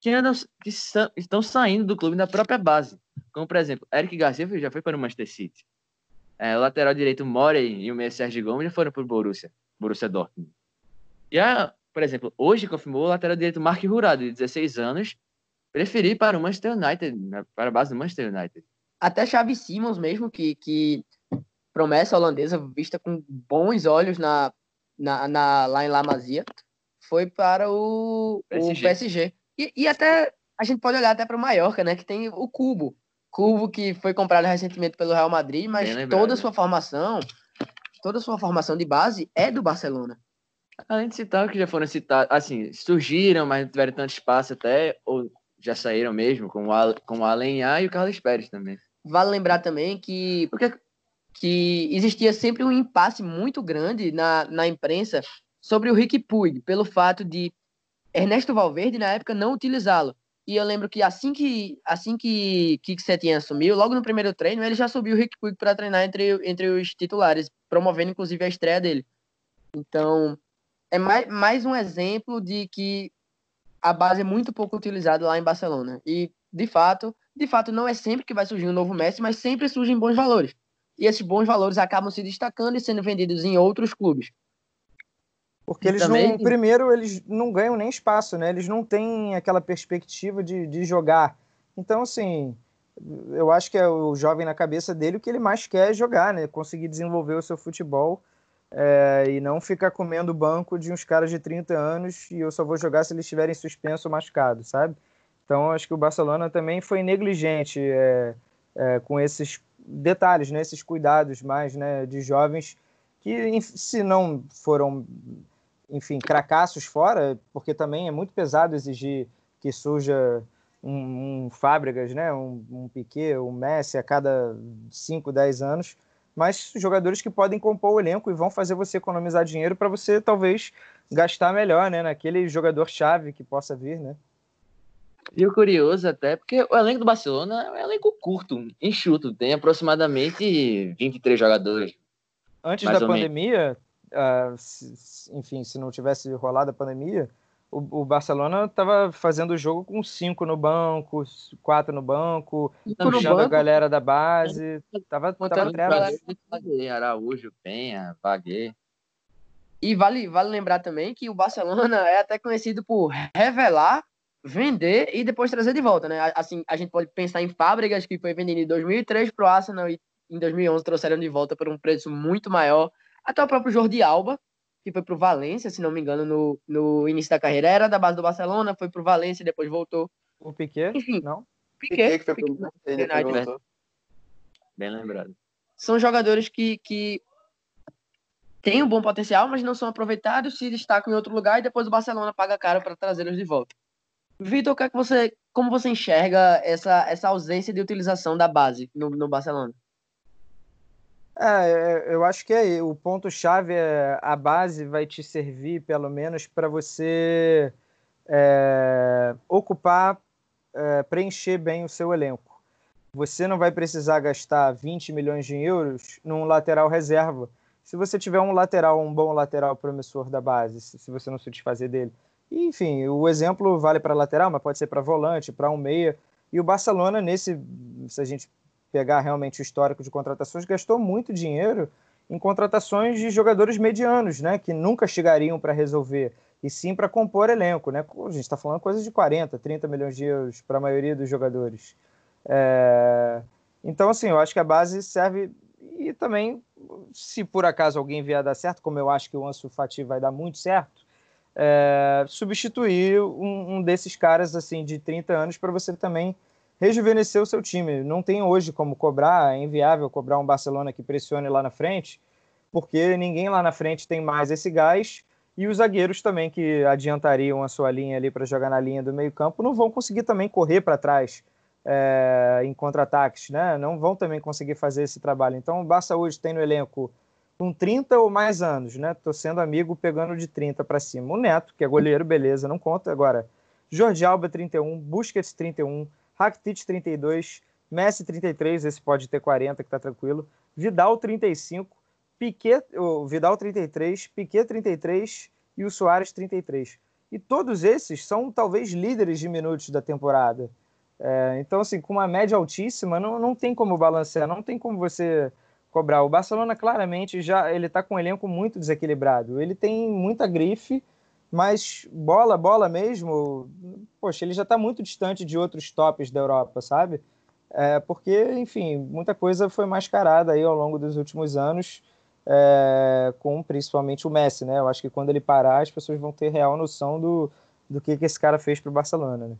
que, andam, que estão saindo do clube da própria base. Como, por exemplo, Eric Garcia já foi para o Manchester City. É, o lateral direito Morey e o meio Sérgio Gomes já foram para o Borussia, Borussia Dortmund. E, a, por exemplo, hoje confirmou o lateral direito Mark Rurado, de 16 anos, preferir para o Manchester United, né, para a base do Manchester United.
Até Xavi Simons mesmo, que, que promessa holandesa vista com bons olhos na, na, na lá em La Masia, foi para o PSG. O PSG. E, e até a gente pode olhar até para o Mallorca, né, que tem o Cubo, Cubo que foi comprado recentemente pelo Real Madrid, mas toda a sua formação, toda a sua formação de base é do Barcelona.
Além de citar que já foram citados, assim, surgiram, mas não tiveram tanto espaço até, ou já saíram mesmo, como o, como o e o Carlos Pérez também.
Vale lembrar também que, porque, que existia sempre um impasse muito grande na, na imprensa sobre o Rick Puig, pelo fato de Ernesto Valverde, na época, não utilizá-lo. E eu lembro que assim que assim que Kik Setien assumiu, logo no primeiro treino, ele já subiu o Rick Puig para treinar entre, entre os titulares, promovendo inclusive a estreia dele. Então, é mais, mais um exemplo de que a base é muito pouco utilizada lá em Barcelona. E, de fato, de fato não é sempre que vai surgir um novo Messi, mas sempre surgem bons valores. E esses bons valores acabam se destacando e sendo vendidos em outros clubes.
Porque eles também... não, primeiro, eles não ganham nem espaço, né? Eles não têm aquela perspectiva de, de jogar. Então, assim, eu acho que é o jovem na cabeça dele o que ele mais quer é jogar, né? Conseguir desenvolver o seu futebol é, e não ficar comendo o banco de uns caras de 30 anos e eu só vou jogar se eles estiverem suspenso ou machucado, sabe? Então, acho que o Barcelona também foi negligente é, é, com esses detalhes, né? Esses cuidados mais né, de jovens que, se não foram enfim, cracassos fora, porque também é muito pesado exigir que surja um, um Fábricas, né, um, um Piquet, um Messi a cada 5, 10 anos, mas jogadores que podem compor o elenco e vão fazer você economizar dinheiro para você talvez gastar melhor, né, naquele jogador chave que possa vir, né?
E o curioso até, porque o elenco do Barcelona é um elenco curto, enxuto, tem aproximadamente 23 jogadores.
Antes da pandemia, uh, se, enfim, se não tivesse rolado a pandemia, o, o Barcelona estava fazendo o jogo com cinco no banco, quatro no banco, puxando a galera da base, tava, tava trevas.
Araújo, Penha, Baguet.
E vale, vale lembrar também que o Barcelona é até conhecido por revelar, vender e depois trazer de volta, né? Assim, a gente pode pensar em fábricas que foi vendido em 2003 para o Arsenal e em 2011 trouxeram de volta por um preço muito maior até o próprio Jordi Alba, que foi para o Valência, se não me engano, no, no início da carreira, era da base do Barcelona, foi para o Valência e depois voltou.
O Piquet? Enfim, não?
Piquet, que foi para o United.
Bem lembrado.
São jogadores que, que têm um bom potencial, mas não são aproveitados, se destacam em outro lugar e depois o Barcelona paga caro para trazê-los de volta. Vitor, é que você, como você enxerga essa, essa ausência de utilização da base no, no Barcelona?
É, é, eu acho que é o ponto-chave é a base vai te servir, pelo menos, para você é, ocupar, é, preencher bem o seu elenco. Você não vai precisar gastar 20 milhões de euros num lateral reserva. Se você tiver um lateral, um bom lateral promissor da base, se você não se desfazer dele. Enfim, o exemplo vale para lateral, mas pode ser para volante, para um meia. E o Barcelona, nesse, se a gente pegar realmente o histórico de contratações, gastou muito dinheiro em contratações de jogadores medianos, né, que nunca chegariam para resolver, e sim para compor elenco. Né? A gente está falando coisas de 40, 30 milhões de euros para a maioria dos jogadores. É... Então, assim, eu acho que a base serve. E também, se por acaso alguém vier a dar certo, como eu acho que o Ansu Fati vai dar muito certo, é... substituir um, um desses caras assim de 30 anos para você também rejuvenescer o seu time. Não tem hoje como cobrar, é inviável cobrar um Barcelona que pressione lá na frente, porque ninguém lá na frente tem mais esse gás E os zagueiros também, que adiantariam a sua linha ali para jogar na linha do meio-campo, não vão conseguir também correr para trás é, em contra-ataques, né? Não vão também conseguir fazer esse trabalho. Então, o Barça hoje tem no elenco com 30 ou mais anos, né? Tô sendo amigo pegando de 30 para cima. O Neto, que é goleiro, beleza, não conta. Agora, Jorge Alba, 31, Busquets, 31, Rakitic, 32, Messi, 33, esse pode ter 40, que tá tranquilo. Vidal, 35, Piquet, o Vidal 33, Piquet 33 e o Soares 33. E todos esses são talvez líderes de minutos da temporada. É, então, assim, com uma média altíssima, não, não tem como balancear, não tem como você cobrar. O Barcelona claramente já ele está com um elenco muito desequilibrado. Ele tem muita grife, mas bola, bola mesmo, poxa, ele já está muito distante de outros tops da Europa, sabe? É, porque, enfim, muita coisa foi mascarada aí ao longo dos últimos anos é, com principalmente o Messi, né? Eu acho que quando ele parar, as pessoas vão ter real noção do, do que, que esse cara fez para o Barcelona, né?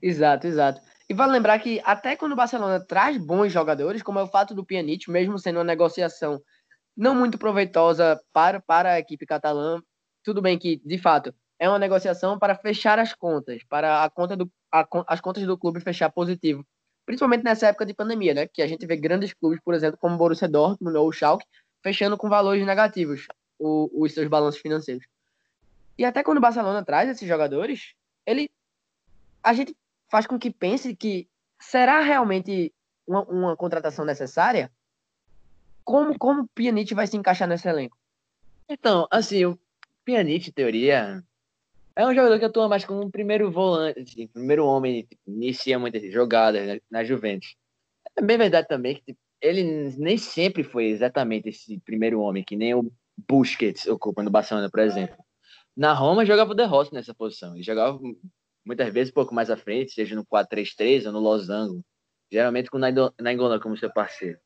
Exato, exato. E vale lembrar que até quando o Barcelona traz bons jogadores, como é o fato do Pjanic, mesmo sendo uma negociação não muito proveitosa para, para a equipe catalã, tudo bem que, de fato, é uma negociação para fechar as contas, para a conta do, a, as contas do clube fechar positivo principalmente nessa época de pandemia, né? Que a gente vê grandes clubes, por exemplo, como o Borussia Dortmund ou o Schalke, fechando com valores negativos o, os seus balanços financeiros. E até quando o Barcelona traz esses jogadores, ele a gente faz com que pense que será realmente uma, uma contratação necessária? Como como o Pjanic vai se encaixar nesse elenco?
Então, assim, Pjanic, em teoria, é um jogador que atua mais como um primeiro volante, assim, primeiro homem, tipo, inicia muitas jogadas né, na Juventus. É bem verdade também que tipo, ele nem sempre foi exatamente esse primeiro homem, que nem o Busquets ocupa no Barcelona, por exemplo. Na Roma jogava o De Rossi nessa posição. Ele jogava muitas vezes um pouco mais à frente, seja no 4-3-3 ou no losango. Geralmente com o Nainggolan como seu parceiro.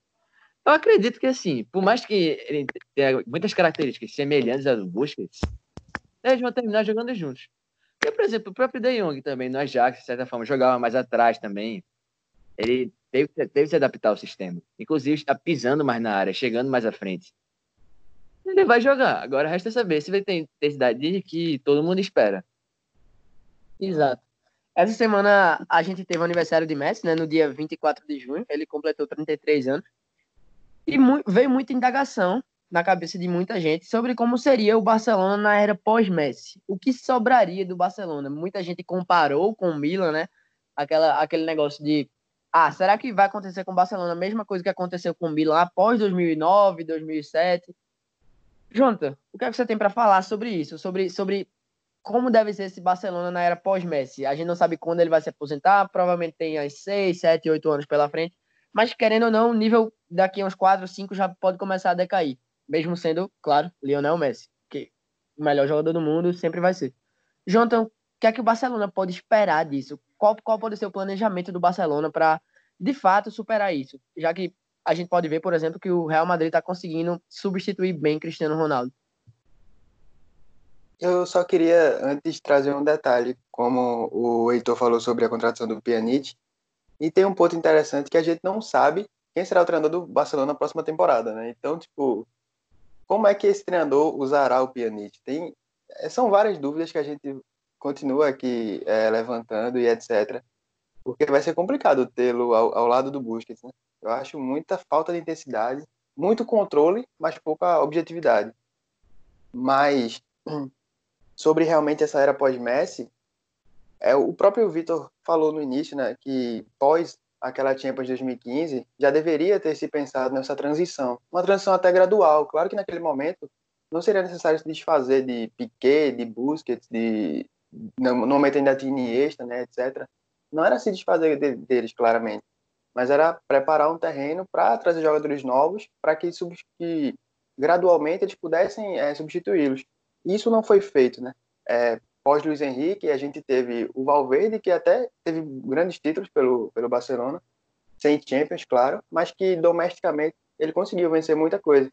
Eu acredito que, assim, por mais que ele tenha muitas características semelhantes às do Busquets, eles vão terminar jogando juntos. Porque, por exemplo, o próprio De Jong também, no Ajax, de certa forma, jogava mais atrás também. Ele teve, teve que se adaptar ao sistema. Inclusive, está pisando mais na área, chegando mais à frente. Ele vai jogar. Agora resta saber se vai ter intensidade que todo mundo espera.
Exato. Essa semana a gente teve o aniversário de Messi, né? No dia 24 de junho. Ele completou 33 anos. E mu veio muita indagação na cabeça de muita gente sobre como seria o Barcelona na era pós-Messi. O que sobraria do Barcelona? Muita gente comparou com o Milan, né? Aquela, aquele negócio de ah, será que vai acontecer com o Barcelona a mesma coisa que aconteceu com o Milan após 2009, 2007? Jonathan, o que, é que você tem para falar sobre isso? Sobre, sobre como deve ser esse Barcelona na era pós-Messi? A gente não sabe quando ele vai se aposentar, provavelmente tem uns 6, 7, 8 anos pela frente, mas querendo ou não, o nível daqui a uns 4, 5 já pode começar a decair mesmo sendo, claro, Lionel Messi, que o melhor jogador do mundo sempre vai ser. Jonathan, o que é que o Barcelona pode esperar disso? Qual, qual pode ser o planejamento do Barcelona para, de fato, superar isso? Já que a gente pode ver, por exemplo, que o Real Madrid está conseguindo substituir bem Cristiano Ronaldo.
Eu só queria, antes, trazer um detalhe, como o Heitor falou sobre a contratação do Pjanic, e tem um ponto interessante que a gente não sabe quem será o treinador do Barcelona na próxima temporada, né? Então, tipo, como é que esse treinador usará o Pjanic? Tem, eh, são várias dúvidas que a gente continua aqui é, levantando e etc. Porque vai ser complicado tê-lo ao, ao, lado do Busquets. Né? Eu acho muita falta de intensidade, muito controle, mas pouca objetividade. Mas sobre realmente essa era pós-Messi, é, o próprio Vitor falou no início, né, que pós aquela Champions 2015, já deveria ter se pensado nessa transição. Uma transição até gradual. Claro que naquele momento não seria necessário se desfazer de Piquet, de Busquets, de no momento ainda tinha Iniesta, né, etc. Não era se desfazer de, deles, claramente, mas era preparar um terreno para trazer jogadores novos, para que, que, gradualmente eles pudessem é, substituí-los. Isso não foi feito, né? É, pós Luiz Henrique, a gente teve o Valverde, que até teve grandes títulos pelo, pelo Barcelona, sem Champions, claro, mas que domesticamente ele conseguiu vencer muita coisa.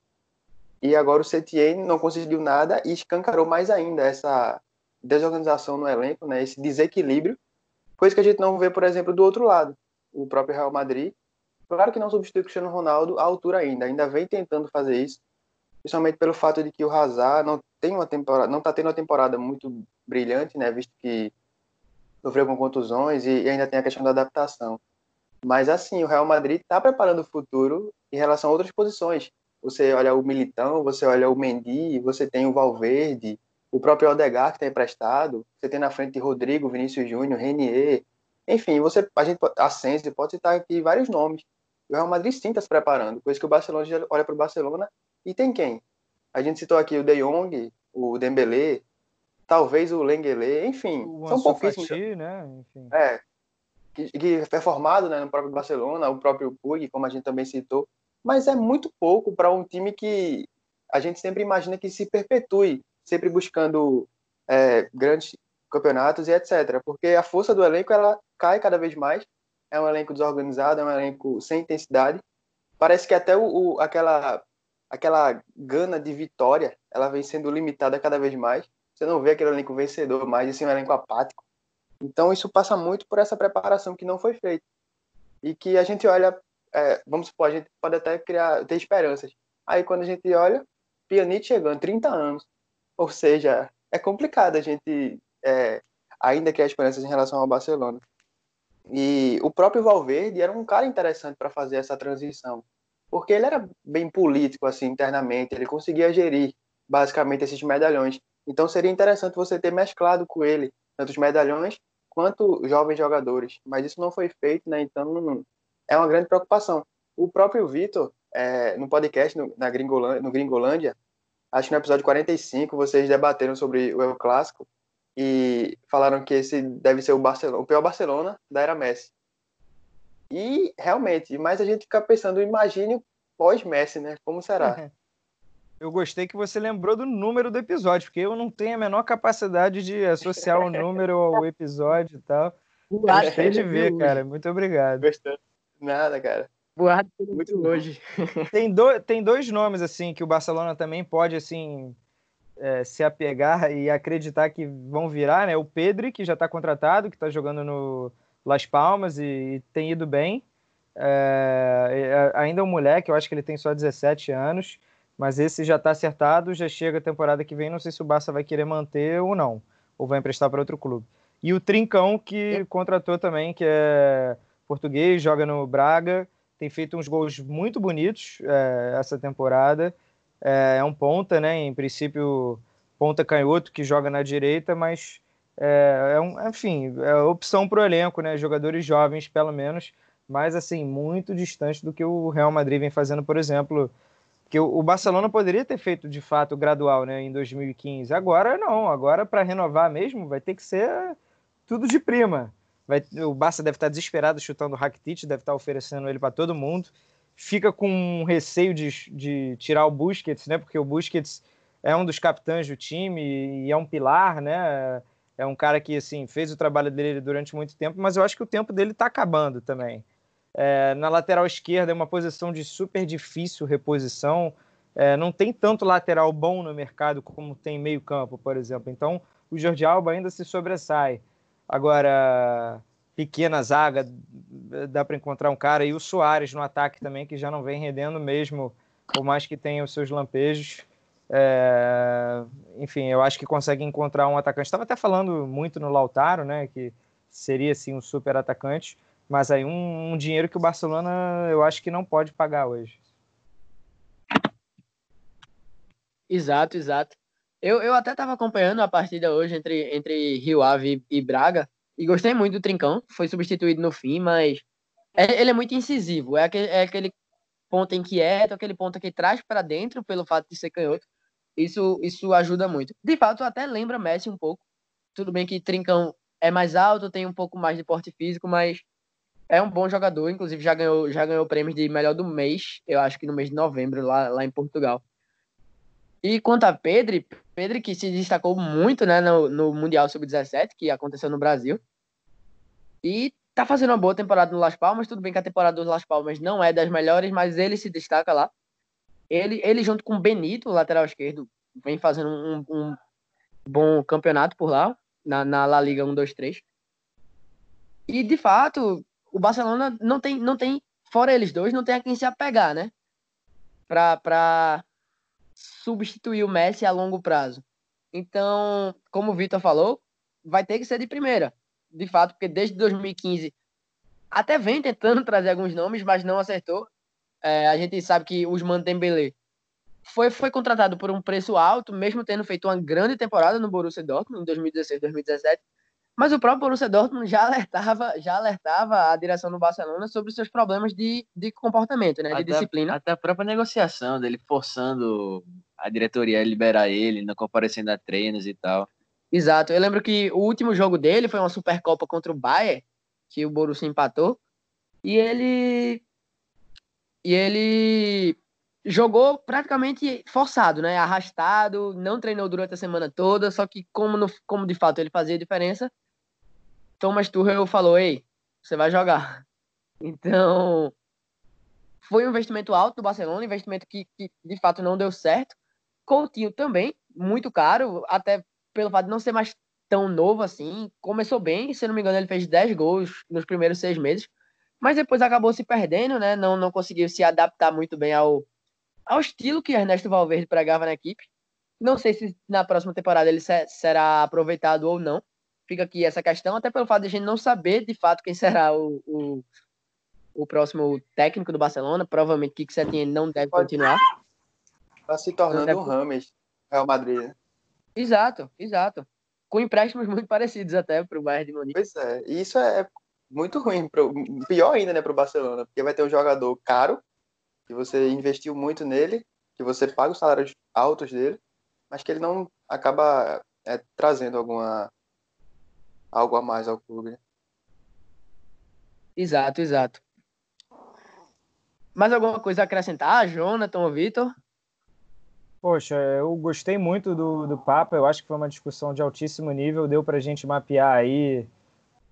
E agora o Setien não conseguiu nada e escancarou mais ainda essa desorganização no elenco, né, esse desequilíbrio, coisa que a gente não vê, por exemplo, do outro lado. O próprio Real Madrid, claro que não substitui o Cristiano Ronaldo à altura ainda, ainda vem tentando fazer isso, principalmente pelo fato de que o Hazard não tem uma temporada, não está tendo uma temporada muito brilhante, né, visto que sofreu com contusões e, ainda tem a questão da adaptação. Mas assim, o Real Madrid está preparando o futuro em relação a outras posições. Você olha o Militão, você olha o Mendy, você tem o Valverde, o próprio Odegaard que está emprestado, você tem na frente Rodrigo, Vinícius Júnior, Renier, enfim, você, a gente, Asensio, pode citar aqui vários nomes. O Real Madrid sim está se preparando, isso que o Barcelona olha para o Barcelona e tem quem? A gente citou aqui o De Jong, o Dembélé, talvez o Lenglet, enfim,
o são pouquíssimos. Fati, né? Enfim.
É, que, que é formado né, no próprio Barcelona, o próprio Puig, como a gente também citou, mas é muito pouco para um time que a gente sempre imagina que se perpetue, sempre buscando é, grandes campeonatos e etc. Porque a força do elenco ela cai cada vez mais. É um elenco desorganizado, é um elenco sem intensidade. Parece que até o, o, aquela aquela gana de vitória ela vem sendo limitada cada vez mais. Você não vê aquele elenco vencedor mais, assim, um elenco apático. Então isso passa muito por essa preparação que não foi feita. E que a gente olha, é, vamos supor, a gente pode até criar, ter esperanças. Aí quando a gente olha, Pjanic chegando, 30 anos. Ou seja, é complicado a gente é, ainda criar esperanças em relação ao Barcelona. E o próprio Valverde era um cara interessante para fazer essa transição, porque ele era bem político assim internamente, ele conseguia gerir basicamente esses medalhões. Então seria interessante você ter mesclado com ele tanto os medalhões quanto jovens jogadores, mas isso não foi feito, né? Então é uma grande preocupação. O próprio Vitor, é, no podcast no, na Gringolândia, no Gringolândia, acho que no episódio 45 vocês debateram sobre o El Clássico e falaram que esse deve ser o Barcelona, o pior Barcelona da era Messi. E realmente, mas a gente fica pensando, imagine pós-Messi, né? Como será?
Eu gostei que você lembrou do número do episódio, porque eu não tenho a menor capacidade de associar o número ao episódio e tal. Gostei de ver, cara. Muito obrigado.
Gostei. Nada, cara.
Boato muito hoje.
Tem, do, tem dois nomes, assim, que o Barcelona também pode, assim, é, se apegar e acreditar que vão virar, né? O Pedri, que já está contratado, que está jogando no Las Palmas e, e tem ido bem. É, ainda é um moleque, eu acho que ele tem só 17 anos mas esse já está acertado, já chega a temporada que vem, não sei se o Barça vai querer manter ou não, ou vai emprestar para outro clube. E o Trincão, que contratou também, que é português, joga no Braga, tem feito uns gols muito bonitos é, essa temporada. É, é, um ponta, né? Em princípio, ponta canhoto que joga na direita, mas é, é um, enfim, é opção para o elenco, né? Jogadores jovens, pelo menos, mas assim, muito distante do que o Real Madrid vem fazendo, por exemplo, que o Barcelona poderia ter feito de fato gradual, né, em 2015. Agora não, agora para renovar mesmo vai ter que ser tudo de prima. Vai, o Barça deve estar desesperado chutando o Rakitic, deve estar oferecendo ele para todo mundo. Fica com receio de, de tirar o Busquets, né, porque o Busquets é um dos capitães do time e é um pilar, né? É um cara que assim fez o trabalho dele durante muito tempo, mas eu acho que o tempo dele está acabando também. É, na lateral esquerda é uma posição de super difícil reposição. É, não tem tanto lateral bom no mercado como tem meio campo, por exemplo. Então, o Jordi Alba ainda se sobressai. Agora, pequena zaga, dá para encontrar um cara. E o Soares no ataque também, que já não vem rendendo mesmo, por mais que tenha os seus lampejos. É... Enfim, eu acho que consegue encontrar um atacante. Estava até falando muito no Lautaro, né, que seria assim um super atacante. Mas aí um, um dinheiro que o Barcelona eu acho que não pode pagar hoje.
Exato, exato. Eu, eu até estava acompanhando a partida hoje entre, entre Rio Ave e Braga e gostei muito do Trincão. Foi substituído no fim, mas é, ele é muito incisivo. É aquele, é aquele ponto inquieto, aquele ponto que traz para dentro pelo fato de ser canhoto. Isso, isso ajuda muito. De fato, até lembra Messi um pouco. Tudo bem que Trincão é mais alto, tem um pouco mais de porte físico, mas é um bom jogador, inclusive já ganhou, já ganhou prêmio de melhor do mês, eu acho que no mês de novembro, lá, lá em Portugal. E quanto a Pedro, Pedro que se destacou muito né, no, no Mundial Sub-17, que aconteceu no Brasil. E tá fazendo uma boa temporada no Las Palmas. Tudo bem que a temporada do Las Palmas não é das melhores, mas ele se destaca lá. Ele, ele junto com o Benito, lateral esquerdo, vem fazendo um, um bom campeonato por lá, na, na La Liga 1, 2, 3. E, de fato, o Barcelona não tem, não tem, fora eles dois, não tem a quem se apegar, né? Pra, pra substituir o Messi a longo prazo. Então, como o Vitor falou, vai ter que ser de primeira. De fato, porque desde 2015 até vem tentando trazer alguns nomes, mas não acertou. É, a gente sabe que os Dembélé foi, foi contratado por um preço alto, mesmo tendo feito uma grande temporada no Borussia Dortmund em 2016, 2017. Mas o próprio Borussia Dortmund já alertava, já alertava a direção do Barcelona sobre os seus problemas de, de comportamento, né, de
até,
disciplina.
Até a própria negociação dele forçando a diretoria a liberar ele, não comparecendo a treinos e tal.
Exato. Eu lembro que o último jogo dele foi uma Supercopa contra o Bayern, que o Borussia empatou, e ele e ele jogou praticamente forçado, né? Arrastado, não treinou durante a semana toda, só que como, no, como de fato ele fazia diferença, Thomas Tuchel falou, ei, você vai jogar. Então, foi um investimento alto do Barcelona, investimento que, que de fato não deu certo. Coutinho também, muito caro, até pelo fato de não ser mais tão novo assim. Começou bem, se não me engano, ele fez 10 gols nos primeiros seis meses, mas depois acabou se perdendo, né? Não, não conseguiu se adaptar muito bem ao, ao estilo que Ernesto Valverde pregava na equipe. Não sei se na próxima temporada ele será aproveitado ou não. Fica aqui essa questão, até pelo fato de a gente não saber de fato quem será o, o, o próximo técnico do Barcelona. Provavelmente Kik Setien não deve continuar.
Está se tornando deve... um Rames, Real Madrid. Né?
Exato, exato. Com empréstimos muito parecidos até para o Bayern de Munique.
Pois é, e isso é muito ruim, pro, pior ainda né, para o Barcelona, porque vai ter um jogador caro que você investiu muito nele, que você paga os salários altos dele, mas que ele não acaba é, trazendo alguma algo a mais ao clube. Né?
Exato, exato. Mais alguma coisa a acrescentar, Jonathan ou Vitor?
Poxa, eu gostei muito do, do papo, eu acho que foi uma discussão de altíssimo nível, deu para a gente mapear aí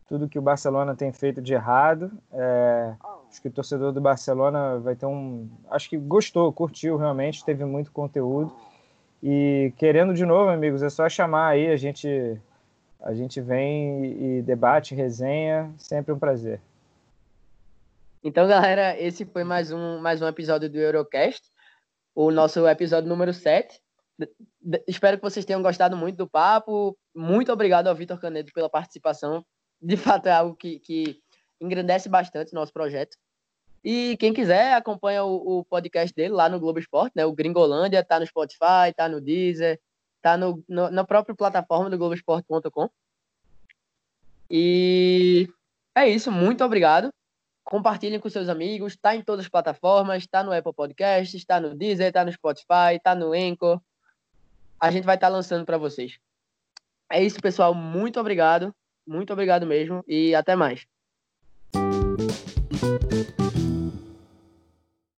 tudo que o Barcelona tem feito de errado. É, acho que o torcedor do Barcelona vai ter um. Acho que gostou, curtiu realmente, teve muito conteúdo. E querendo de novo, amigos, é só chamar aí, a gente, a gente vem e debate, resenha, sempre um prazer.
Então, galera, esse foi mais um, mais um episódio do Eurocast, o nosso episódio número 7. Espero que vocês tenham gostado muito do papo. Muito obrigado ao Vitor Canedo pela participação de fato é algo que, que engrandece bastante nosso projeto. E quem quiser, acompanha o, o, podcast dele lá no Globo Esporte, né? O Gringolândia, tá no Spotify, tá no Deezer, tá no, no na própria plataforma do Globoesporte.com. E é isso, muito obrigado. Compartilhem com seus amigos, tá em todas as plataformas, tá no Apple Podcasts, tá no Deezer, tá no Spotify, tá no Anchor. A gente vai estar tá lançando para vocês. É isso, pessoal. Muito obrigado. Muito obrigado mesmo e até mais.